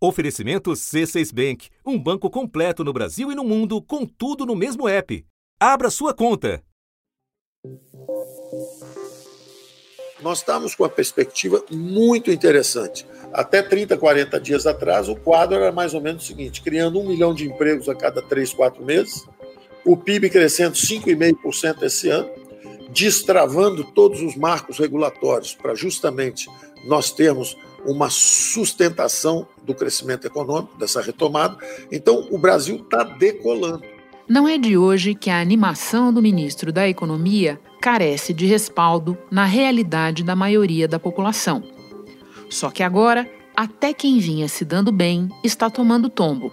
Oferecimento C6 Bank, um banco completo no Brasil e no mundo, com tudo no mesmo app. Abra sua conta. Nós estamos com uma perspectiva muito interessante. Até 30, 40 dias atrás, o quadro era mais ou menos o seguinte: criando um milhão de empregos a cada 3, 4 meses, o PIB crescendo 5,5% esse ano, destravando todos os marcos regulatórios para justamente nós termos uma sustentação do crescimento econômico, dessa retomada. Então, o Brasil está decolando. Não é de hoje que a animação do ministro da Economia carece de respaldo na realidade da maioria da população. Só que agora, até quem vinha se dando bem está tomando tombo.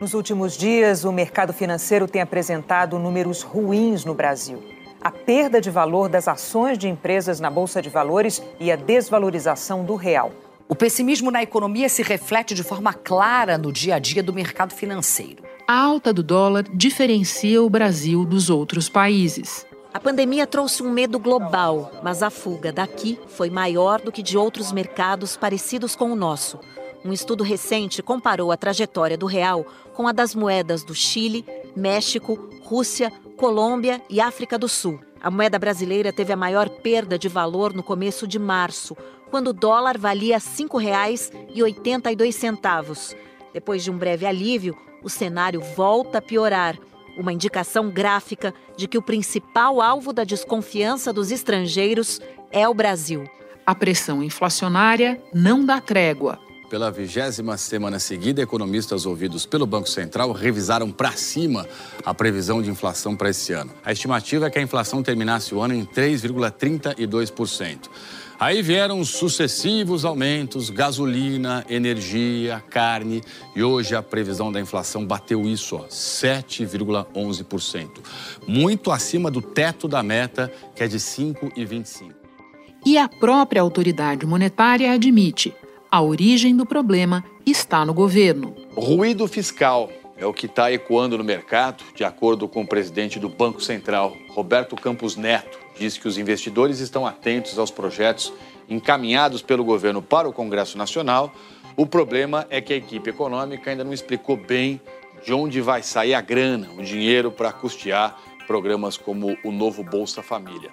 Nos últimos dias, o mercado financeiro tem apresentado números ruins no Brasil. A perda de valor das ações de empresas na Bolsa de Valores e a desvalorização do real. O pessimismo na economia se reflete de forma clara no dia a dia do mercado financeiro. A alta do dólar diferencia o Brasil dos outros países. A pandemia trouxe um medo global, mas a fuga daqui foi maior do que de outros mercados parecidos com o nosso. Um estudo recente comparou a trajetória do real com a das moedas do Chile, México, Rússia, Colômbia e África do Sul. A moeda brasileira teve a maior perda de valor no começo de março, quando o dólar valia R$ 5,82. Depois de um breve alívio, o cenário volta a piorar. Uma indicação gráfica de que o principal alvo da desconfiança dos estrangeiros é o Brasil. A pressão inflacionária não dá trégua. Pela vigésima semana seguida, economistas ouvidos pelo Banco Central revisaram para cima a previsão de inflação para esse ano. A estimativa é que a inflação terminasse o ano em 3,32%. Aí vieram sucessivos aumentos, gasolina, energia, carne, e hoje a previsão da inflação bateu isso, 7,11%. Muito acima do teto da meta, que é de 5,25%. E a própria autoridade monetária admite: a origem do problema está no governo. Ruído fiscal é o que está ecoando no mercado, de acordo com o presidente do Banco Central, Roberto Campos Neto diz que os investidores estão atentos aos projetos encaminhados pelo governo para o Congresso Nacional. O problema é que a equipe econômica ainda não explicou bem de onde vai sair a grana, o dinheiro para custear programas como o novo Bolsa Família.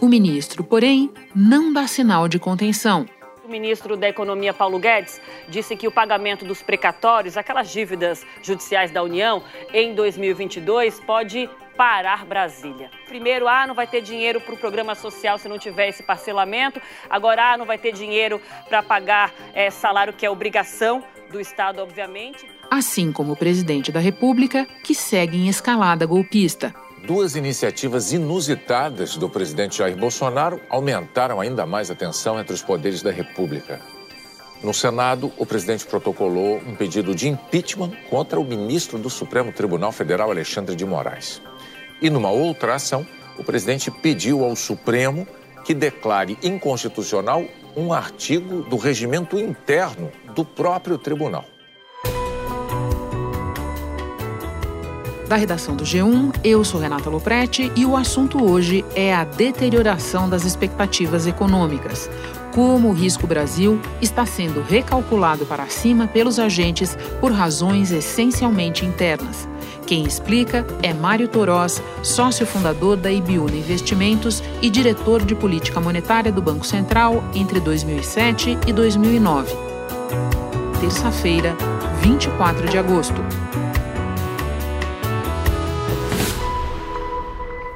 O ministro, porém, não dá sinal de contenção. Ministro da Economia, Paulo Guedes, disse que o pagamento dos precatórios, aquelas dívidas judiciais da União, em 2022 pode parar Brasília. Primeiro, ah, não vai ter dinheiro para o programa social se não tiver esse parcelamento. Agora, ah, não vai ter dinheiro para pagar é, salário que é obrigação do Estado, obviamente. Assim como o presidente da República, que segue em escalada golpista. Duas iniciativas inusitadas do presidente Jair Bolsonaro aumentaram ainda mais a tensão entre os poderes da República. No Senado, o presidente protocolou um pedido de impeachment contra o ministro do Supremo Tribunal Federal, Alexandre de Moraes. E numa outra ação, o presidente pediu ao Supremo que declare inconstitucional um artigo do regimento interno do próprio tribunal. Da redação do G1, eu sou Renata Loprete e o assunto hoje é a deterioração das expectativas econômicas. Como o risco Brasil está sendo recalculado para cima pelos agentes por razões essencialmente internas. Quem explica é Mário Torós, sócio fundador da Ibiúna Investimentos e diretor de política monetária do Banco Central entre 2007 e 2009. Terça-feira, 24 de agosto.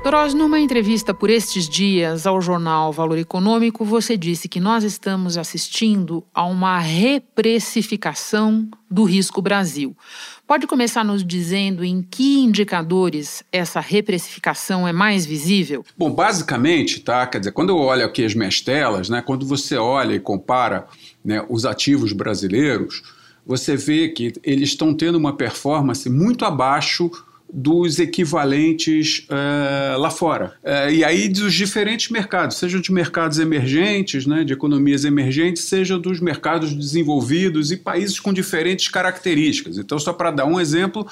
Torós, numa entrevista por estes dias ao jornal Valor Econômico, você disse que nós estamos assistindo a uma reprecificação do risco Brasil. Pode começar nos dizendo em que indicadores essa reprecificação é mais visível? Bom, basicamente, tá? Quer dizer, quando eu olho aqui as minhas telas, né? Quando você olha e compara né, os ativos brasileiros, você vê que eles estão tendo uma performance muito abaixo dos equivalentes é, lá fora. É, e aí dos diferentes mercados, seja de mercados emergentes, né, de economias emergentes, seja dos mercados desenvolvidos e países com diferentes características. Então, só para dar um exemplo,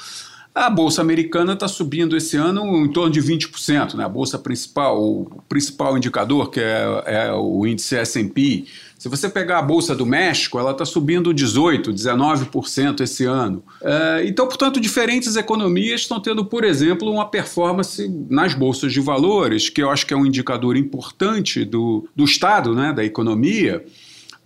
a Bolsa Americana está subindo esse ano em torno de 20%. Né? A Bolsa principal, o principal indicador, que é, é o índice S&P Se você pegar a Bolsa do México, ela está subindo 18%, 19% esse ano. É, então, portanto, diferentes economias estão tendo, por exemplo, uma performance nas bolsas de valores, que eu acho que é um indicador importante do, do estado né, da economia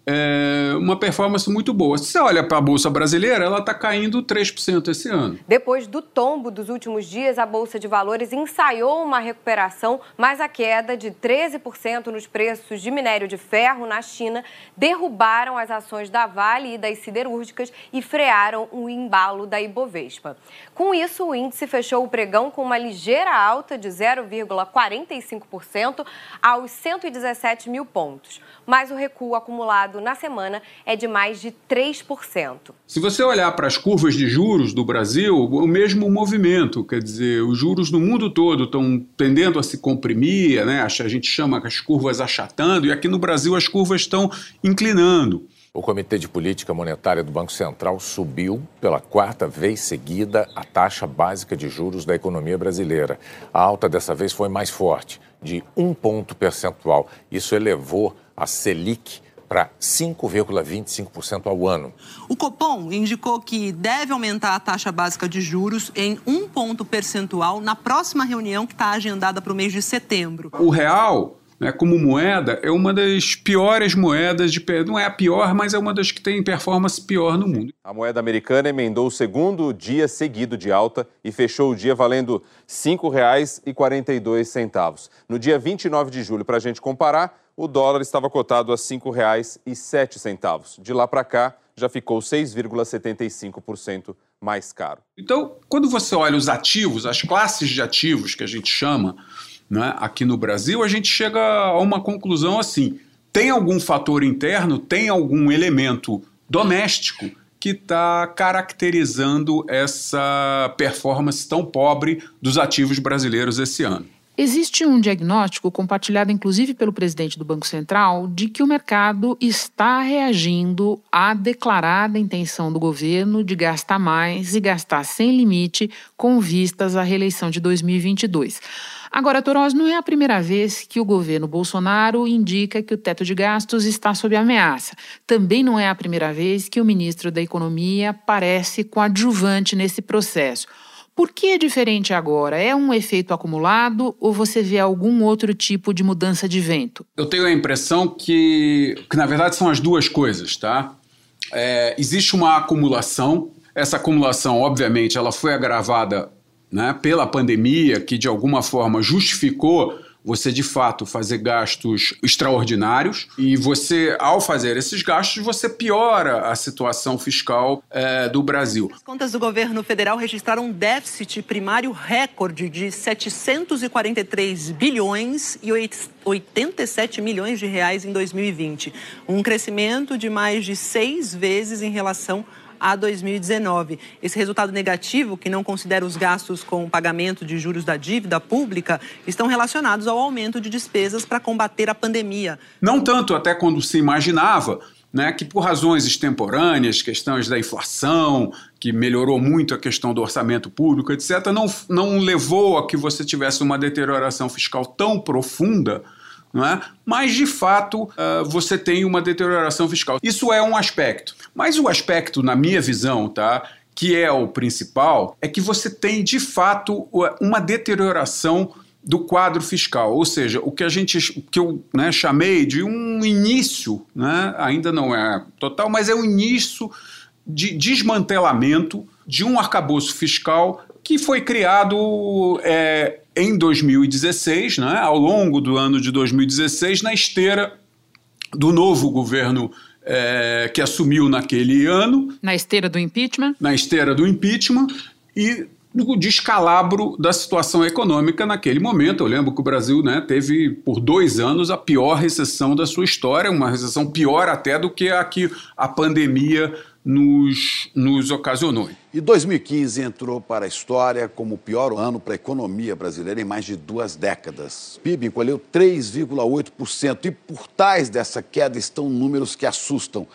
é, uma performance muito boa. Se você olha para a Bolsa Brasileira, ela está caindo 3% esse ano. Depois do tombo dos últimos dias, a Bolsa de Valores ensaiou uma recuperação, mas a queda de 13% nos preços de minério de ferro na China derrubaram as ações da Vale e das siderúrgicas e frearam o embalo da Ibovespa. Com isso, o índice fechou o pregão com uma ligeira alta de 0,45% aos 117 mil pontos. Mas o recuo acumulado na semana é de mais de 3%. Se você olhar para as curvas de juros do Brasil, o mesmo movimento, quer dizer, os juros no mundo todo estão tendendo a se comprimir, né? a gente chama as curvas achatando, e aqui no Brasil as curvas estão inclinando. O Comitê de Política Monetária do Banco Central subiu pela quarta vez seguida a taxa básica de juros da economia brasileira. A alta dessa vez foi mais forte, de um ponto percentual. Isso elevou a Selic para 5,25% ao ano. O Copom indicou que deve aumentar a taxa básica de juros em um ponto percentual na próxima reunião que está agendada para o mês de setembro. O real né, como moeda, é uma das piores moedas de. Não é a pior, mas é uma das que tem performance pior no mundo. A moeda americana emendou o segundo dia seguido de alta e fechou o dia valendo R$ 5,42. No dia 29 de julho, para a gente comparar, o dólar estava cotado a R$ 5,07. De lá para cá, já ficou 6,75% mais caro. Então, quando você olha os ativos, as classes de ativos que a gente chama né, aqui no Brasil, a gente chega a uma conclusão assim: tem algum fator interno, tem algum elemento doméstico que está caracterizando essa performance tão pobre dos ativos brasileiros esse ano. Existe um diagnóstico compartilhado inclusive pelo presidente do Banco Central de que o mercado está reagindo à declarada intenção do governo de gastar mais e gastar sem limite com vistas à reeleição de 2022. Agora, Toros, não é a primeira vez que o governo Bolsonaro indica que o teto de gastos está sob ameaça. Também não é a primeira vez que o ministro da Economia parece coadjuvante nesse processo. Por que é diferente agora? É um efeito acumulado ou você vê algum outro tipo de mudança de vento? Eu tenho a impressão que, que na verdade, são as duas coisas, tá? É, existe uma acumulação. Essa acumulação, obviamente, ela foi agravada né, pela pandemia, que de alguma forma justificou você de fato fazer gastos extraordinários e você, ao fazer esses gastos, você piora a situação fiscal é, do Brasil. As contas do governo federal registraram um déficit primário recorde de 743 bilhões e 87 milhões de reais em 2020, um crescimento de mais de seis vezes em relação a 2019. Esse resultado negativo, que não considera os gastos com o pagamento de juros da dívida pública, estão relacionados ao aumento de despesas para combater a pandemia. Não tanto até quando se imaginava, né, que por razões extemporâneas, questões da inflação, que melhorou muito a questão do orçamento público, etc., não, não levou a que você tivesse uma deterioração fiscal tão profunda é? Mas de fato uh, você tem uma deterioração fiscal. Isso é um aspecto. Mas o aspecto, na minha visão, tá? Que é o principal, é que você tem de fato uma deterioração do quadro fiscal, ou seja, o que a gente, que eu né, chamei de um início, né, ainda não é total, mas é o início de desmantelamento de um arcabouço fiscal que foi criado é, em 2016, né, ao longo do ano de 2016, na esteira do novo governo é, que assumiu naquele ano. Na esteira do impeachment? Na esteira do impeachment e do descalabro da situação econômica naquele momento. Eu lembro que o Brasil né, teve por dois anos a pior recessão da sua história, uma recessão pior até do que a que a pandemia nos, nos ocasionou. E 2015 entrou para a história como o pior ano para a economia brasileira em mais de duas décadas. O PIB encolheu 3,8% e por trás dessa queda estão números que assustam.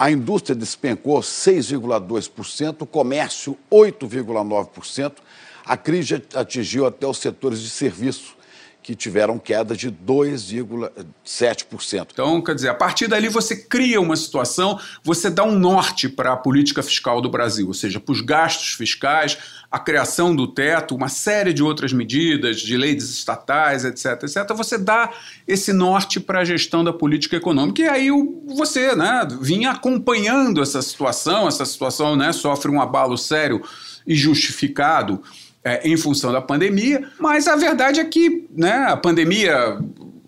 A indústria despencou 6,2%, o comércio 8,9%. A crise atingiu até os setores de serviço, que tiveram queda de 2,7%. Então, quer dizer, a partir dali você cria uma situação, você dá um norte para a política fiscal do Brasil, ou seja, para os gastos fiscais, a criação do teto, uma série de outras medidas, de leis estatais, etc, etc. Você dá esse norte para a gestão da política econômica. E aí você né, vinha acompanhando essa situação, essa situação né, sofre um abalo sério e justificado é, em função da pandemia, mas a verdade é que né, a pandemia,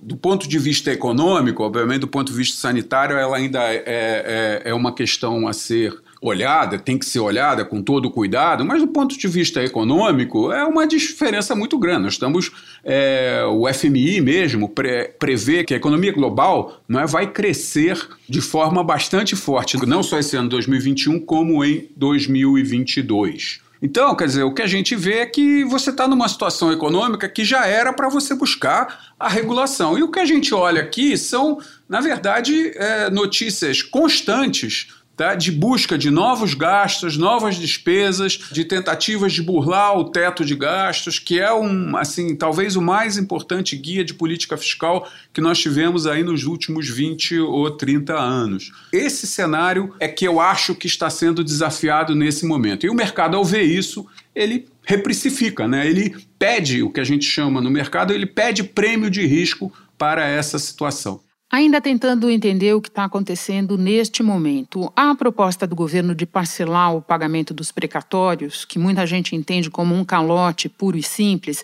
do ponto de vista econômico, obviamente, do ponto de vista sanitário, ela ainda é, é, é uma questão a ser olhada, tem que ser olhada com todo cuidado, mas do ponto de vista econômico é uma diferença muito grande. Nós estamos, é, o FMI mesmo pre, prevê que a economia global não é, vai crescer de forma bastante forte, não só esse ano 2021, como em 2022. Então, quer dizer, o que a gente vê é que você está numa situação econômica que já era para você buscar a regulação. E o que a gente olha aqui são, na verdade, é, notícias constantes tá? de busca de novos gastos, novas despesas, de tentativas de burlar o teto de gastos, que é um, assim, talvez o mais importante guia de política fiscal que nós tivemos aí nos últimos 20 ou 30 anos. Esse cenário é que eu acho que está sendo desafiado nesse momento. E o mercado, ao ver isso, ele reprecifica, né? ele pede o que a gente chama no mercado, ele pede prêmio de risco para essa situação. Ainda tentando entender o que está acontecendo neste momento, a proposta do governo de parcelar o pagamento dos precatórios, que muita gente entende como um calote puro e simples,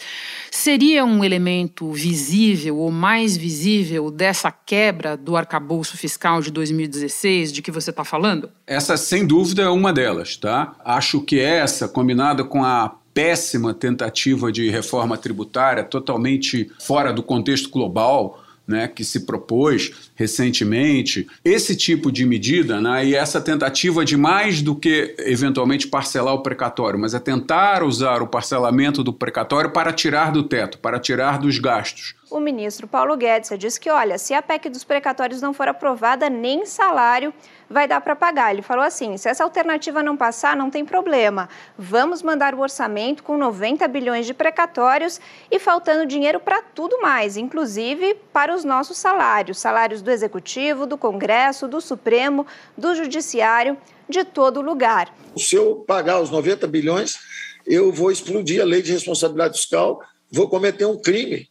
seria um elemento visível ou mais visível dessa quebra do arcabouço fiscal de 2016 de que você está falando? Essa, sem dúvida, é uma delas, tá? Acho que essa, combinada com a péssima tentativa de reforma tributária, totalmente fora do contexto global, né, que se propôs recentemente, esse tipo de medida né, e essa tentativa de mais do que eventualmente parcelar o precatório, mas é tentar usar o parcelamento do precatório para tirar do teto, para tirar dos gastos. O ministro Paulo Guedes disse que, olha, se a PEC dos precatórios não for aprovada, nem salário vai dar para pagar. Ele falou assim: se essa alternativa não passar, não tem problema. Vamos mandar o orçamento com 90 bilhões de precatórios e faltando dinheiro para tudo mais, inclusive para os nossos salários salários do Executivo, do Congresso, do Supremo, do Judiciário, de todo lugar. Se eu pagar os 90 bilhões, eu vou explodir a lei de responsabilidade fiscal, vou cometer um crime.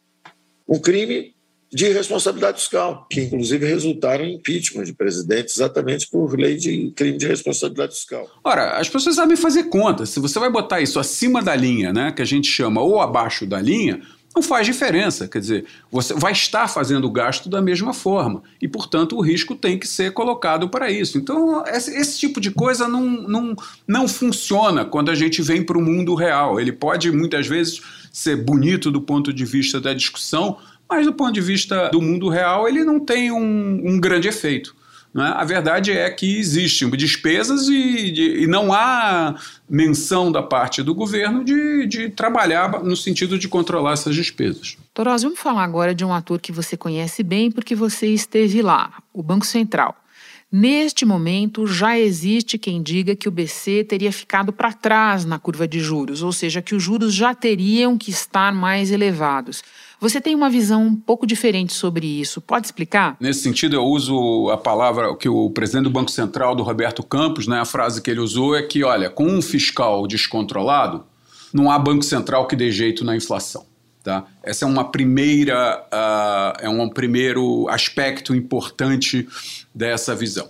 Um crime de responsabilidade fiscal, que inclusive resultaram em impeachment de presidente exatamente por lei de crime de responsabilidade fiscal. Ora, as pessoas sabem fazer conta. Se você vai botar isso acima da linha, né, que a gente chama, ou abaixo da linha, não faz diferença. Quer dizer, você vai estar fazendo o gasto da mesma forma e, portanto, o risco tem que ser colocado para isso. Então, esse, esse tipo de coisa não, não, não funciona quando a gente vem para o mundo real. Ele pode, muitas vezes, ser bonito do ponto de vista da discussão, mas do ponto de vista do mundo real, ele não tem um, um grande efeito. Né? A verdade é que existem despesas e, de, e, não há menção da parte do governo de, de trabalhar no sentido de controlar essas despesas. Torós, vamos falar agora de um ator que você conhece bem porque você esteve lá, o Banco Central. Neste momento, já existe quem diga que o BC teria ficado para trás na curva de juros, ou seja, que os juros já teriam que estar mais elevados. Você tem uma visão um pouco diferente sobre isso. Pode explicar? Nesse sentido, eu uso a palavra que o presidente do Banco Central, do Roberto Campos, né, a frase que ele usou é que, olha, com um fiscal descontrolado, não há Banco Central que dê jeito na inflação. Tá? Essa é uma primeira uh, é um primeiro aspecto importante dessa visão.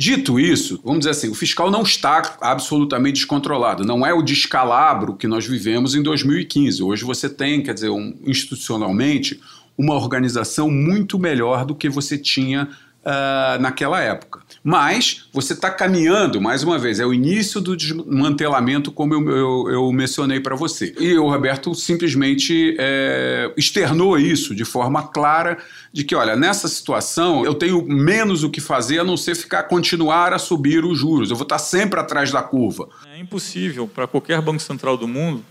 Dito isso, vamos dizer assim, o fiscal não está absolutamente descontrolado. Não é o descalabro que nós vivemos em 2015. Hoje você tem, quer dizer, um, institucionalmente, uma organização muito melhor do que você tinha uh, naquela época. Mas você está caminhando, mais uma vez, é o início do desmantelamento, como eu, eu, eu mencionei para você. E o Roberto simplesmente é, externou isso de forma clara, de que, olha, nessa situação eu tenho menos o que fazer a não ser ficar continuar a subir os juros. Eu vou estar sempre atrás da curva. É impossível para qualquer banco central do mundo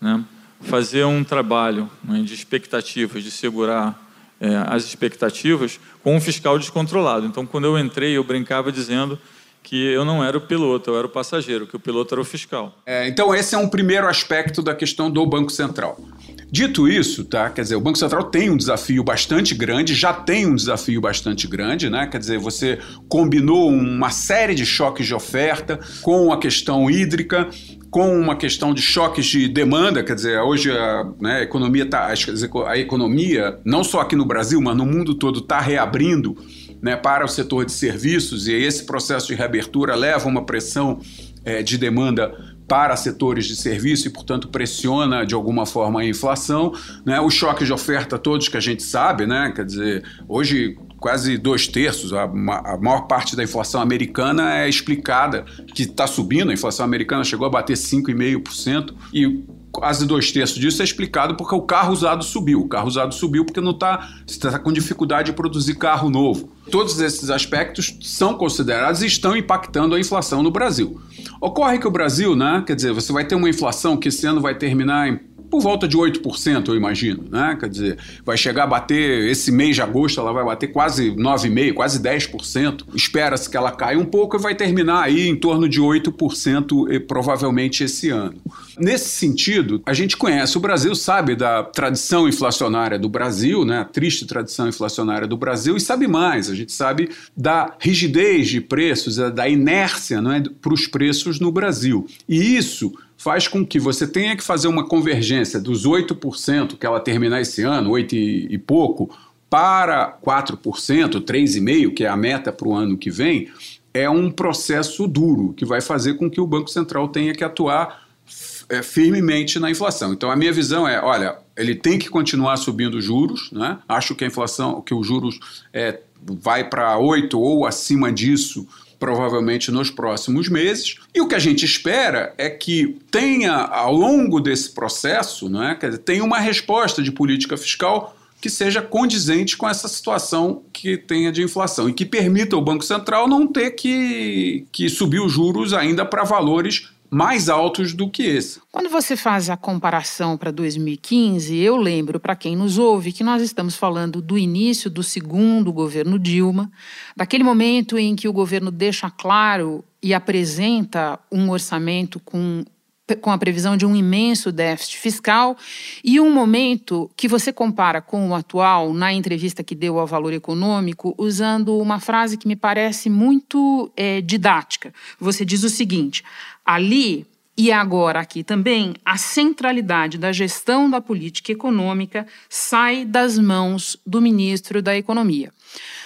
né, fazer um trabalho né, de expectativas, de segurar é, as expectativas com um fiscal descontrolado. Então, quando eu entrei, eu brincava dizendo que eu não era o piloto, eu era o passageiro, que o piloto era o fiscal. É, então, esse é um primeiro aspecto da questão do Banco Central. Dito isso, tá? Quer dizer, o Banco Central tem um desafio bastante grande, já tem um desafio bastante grande, né? Quer dizer, você combinou uma série de choques de oferta com a questão hídrica, com uma questão de choques de demanda, quer dizer, hoje a, né, a economia tá, a economia, não só aqui no Brasil, mas no mundo todo, está reabrindo né, para o setor de serviços, e esse processo de reabertura leva uma pressão é, de demanda para setores de serviço e, portanto, pressiona de alguma forma a inflação. Né? Os choques de oferta todos que a gente sabe, né? quer dizer, hoje quase dois terços, a, a maior parte da inflação americana é explicada, que está subindo, a inflação americana chegou a bater 5,5%, e quase dois terços disso é explicado porque o carro usado subiu. O carro usado subiu porque não está tá com dificuldade de produzir carro novo. Todos esses aspectos são considerados e estão impactando a inflação no Brasil. Ocorre que o Brasil, né, quer dizer, você vai ter uma inflação que esse ano vai terminar em por volta de 8%, eu imagino, né? Quer dizer, vai chegar a bater, esse mês de agosto, ela vai bater quase 9,5%, quase 10%. Espera-se que ela caia um pouco e vai terminar aí em torno de 8% e, provavelmente esse ano. Nesse sentido, a gente conhece o Brasil, sabe da tradição inflacionária do Brasil, né? A triste tradição inflacionária do Brasil, e sabe mais, a gente sabe da rigidez de preços, da inércia não é, para os preços no Brasil. E isso faz com que você tenha que fazer uma convergência dos 8% que ela terminar esse ano, 8 e, pouco, para 4%, 3,5%, que é a meta para o ano que vem, é um processo duro que vai fazer com que o Banco Central tenha que atuar é, firmemente na inflação. Então a minha visão é, olha, ele tem que continuar subindo juros, né? Acho que a inflação, que os juros é, vai para 8 ou acima disso provavelmente nos próximos meses. E o que a gente espera é que tenha, ao longo desse processo, né, dizer, tenha uma resposta de política fiscal que seja condizente com essa situação que tenha de inflação e que permita ao Banco Central não ter que, que subir os juros ainda para valores mais altos do que esse. Quando você faz a comparação para 2015, eu lembro para quem nos ouve que nós estamos falando do início do segundo governo Dilma, daquele momento em que o governo deixa claro e apresenta um orçamento com com a previsão de um imenso déficit fiscal, e um momento que você compara com o atual, na entrevista que deu ao Valor Econômico, usando uma frase que me parece muito é, didática. Você diz o seguinte: ali e agora aqui também, a centralidade da gestão da política econômica sai das mãos do ministro da Economia.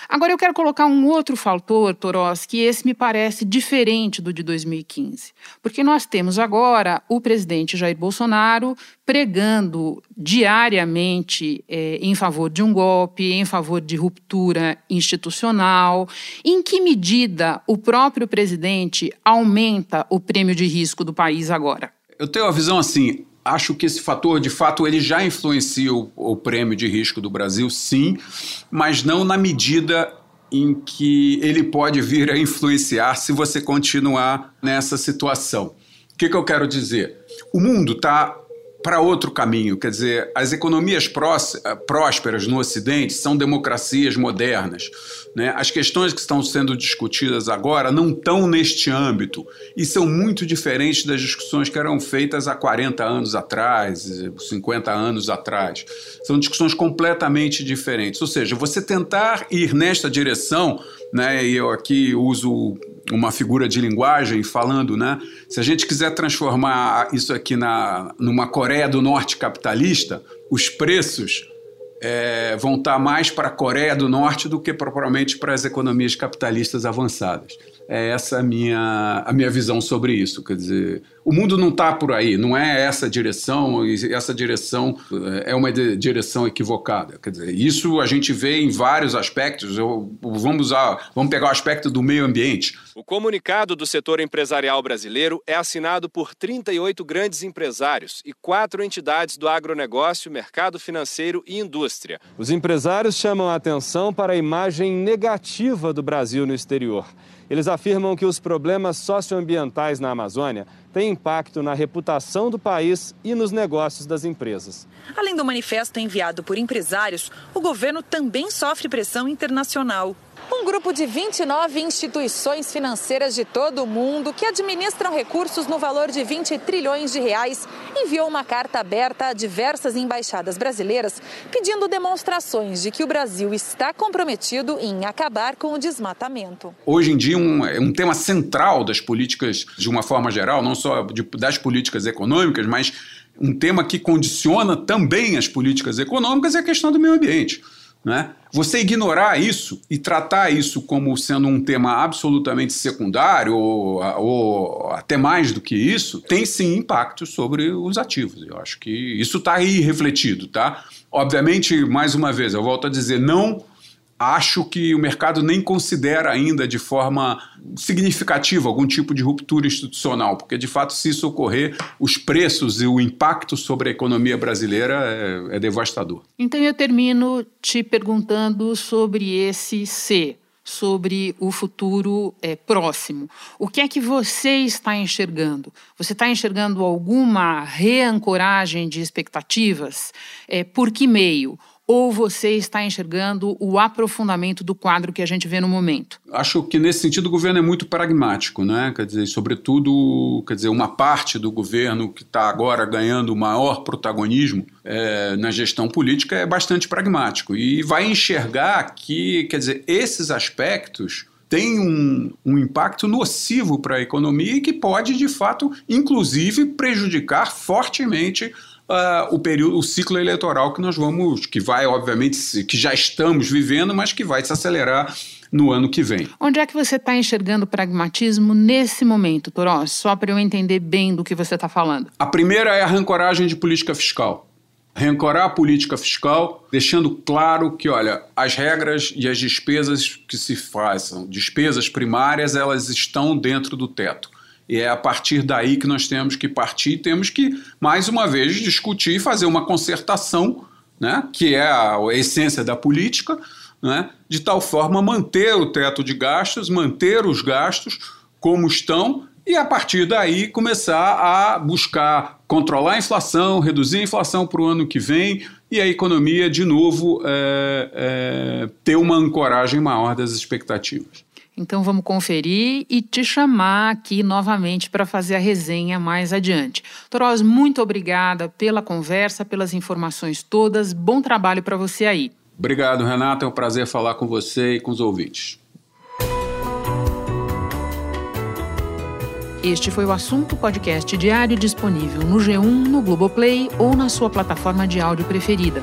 Agora eu quero colocar um outro fator, Toros, que esse me parece diferente do de 2015. Porque nós temos agora o presidente Jair Bolsonaro pregando diariamente é, em favor de um golpe, em favor de ruptura institucional. Em que medida o próprio presidente aumenta o prêmio de risco do país agora? Eu tenho a visão assim: acho que esse fator, de fato, ele já influencia o, o, prêmio de risco do Brasil, sim, mas não na medida em que ele pode vir a influenciar se você continuar nessa situação. O que, que eu quero dizer? O mundo está para outro caminho. Quer dizer, as economias prósperas no Ocidente são democracias modernas. Né? As questões que estão sendo discutidas agora não estão neste âmbito e são muito diferentes das discussões que eram feitas há 40 anos atrás, 50 anos atrás. São discussões completamente diferentes. Ou seja, você tentar ir nesta direção, né, e eu aqui uso uma figura de linguagem falando, né? Se a gente quiser transformar isso aqui na, numa Coreia do Norte capitalista, os preços é, vão estar mais para a Coreia do Norte do que propriamente para as economias capitalistas avançadas. É essa a minha, a minha visão sobre isso. Quer dizer, o mundo não está por aí, não é essa direção, essa direção é uma direção equivocada. Quer dizer, isso a gente vê em vários aspectos. Eu, vamos, usar, vamos pegar o aspecto do meio ambiente. O comunicado do setor empresarial brasileiro é assinado por 38 grandes empresários e quatro entidades do agronegócio, mercado financeiro e indústria. Os empresários chamam a atenção para a imagem negativa do Brasil no exterior. Eles afirmam que os problemas socioambientais na Amazônia têm impacto na reputação do país e nos negócios das empresas. Além do manifesto enviado por empresários, o governo também sofre pressão internacional. Um grupo de 29 instituições financeiras de todo o mundo que administram recursos no valor de 20 trilhões de reais enviou uma carta aberta a diversas embaixadas brasileiras pedindo demonstrações de que o Brasil está comprometido em acabar com o desmatamento. Hoje em dia, um, é um tema central das políticas, de uma forma geral, não só de, das políticas econômicas, mas um tema que condiciona também as políticas econômicas é a questão do meio ambiente. Né? Você ignorar isso e tratar isso como sendo um tema absolutamente secundário ou, ou, até mais do que isso, tem sim impacto sobre os ativos. Eu acho que isso está aí refletido, tá? Obviamente, mais uma vez, eu volto a dizer, não acho que o mercado nem considera ainda de forma significativa algum tipo de ruptura institucional, porque de fato, se isso ocorrer, os preços e o impacto sobre a economia brasileira é, é devastador. Então eu termino te perguntando sobre esse C sobre o futuro é, próximo. O que é que você está enxergando? Você está enxergando alguma reancoragem de expectativas? É, por que meio? Ou você está enxergando o aprofundamento do quadro que a gente vê no momento? Acho que nesse sentido o governo é muito pragmático, né? Quer dizer, sobretudo, quer dizer, uma parte do governo que está agora ganhando maior protagonismo é, na gestão política é bastante pragmático e vai enxergar que, quer dizer, esses aspectos têm um, um impacto nocivo para a economia e que pode, de fato, inclusive prejudicar fortemente uh, o período, o ciclo eleitoral que nós vamos, que vai, obviamente, que já estamos vivendo, mas que vai se acelerar no ano que vem. Onde é que você está enxergando pragmatismo nesse momento, Torós? Só para eu entender bem do que você está falando. A primeira é a rancoragem de política fiscal. Rancorar a política fiscal, deixando claro que, olha, as regras e as despesas que se façam, despesas primárias, elas estão dentro do teto. E é a partir daí que nós temos que partir, temos que, mais uma vez, discutir e fazer uma concertação, né, que é a, essência da política, né, de tal forma manter o teto de gastos, manter os gastos como estão e a partir daí começar a buscar controlar a inflação, reduzir a inflação para o ano que vem e a economia, de novo, é, é, ter uma ancoragem maior das expectativas. Então vamos conferir e te chamar aqui novamente para fazer a resenha mais adiante. Toroz, muito obrigada pela conversa, pelas informações todas. Bom trabalho para você aí. Obrigado, Renata. É um prazer falar com você e com os ouvintes. Este foi o assunto podcast diário disponível no G1, no Globoplay ou na sua plataforma de áudio preferida.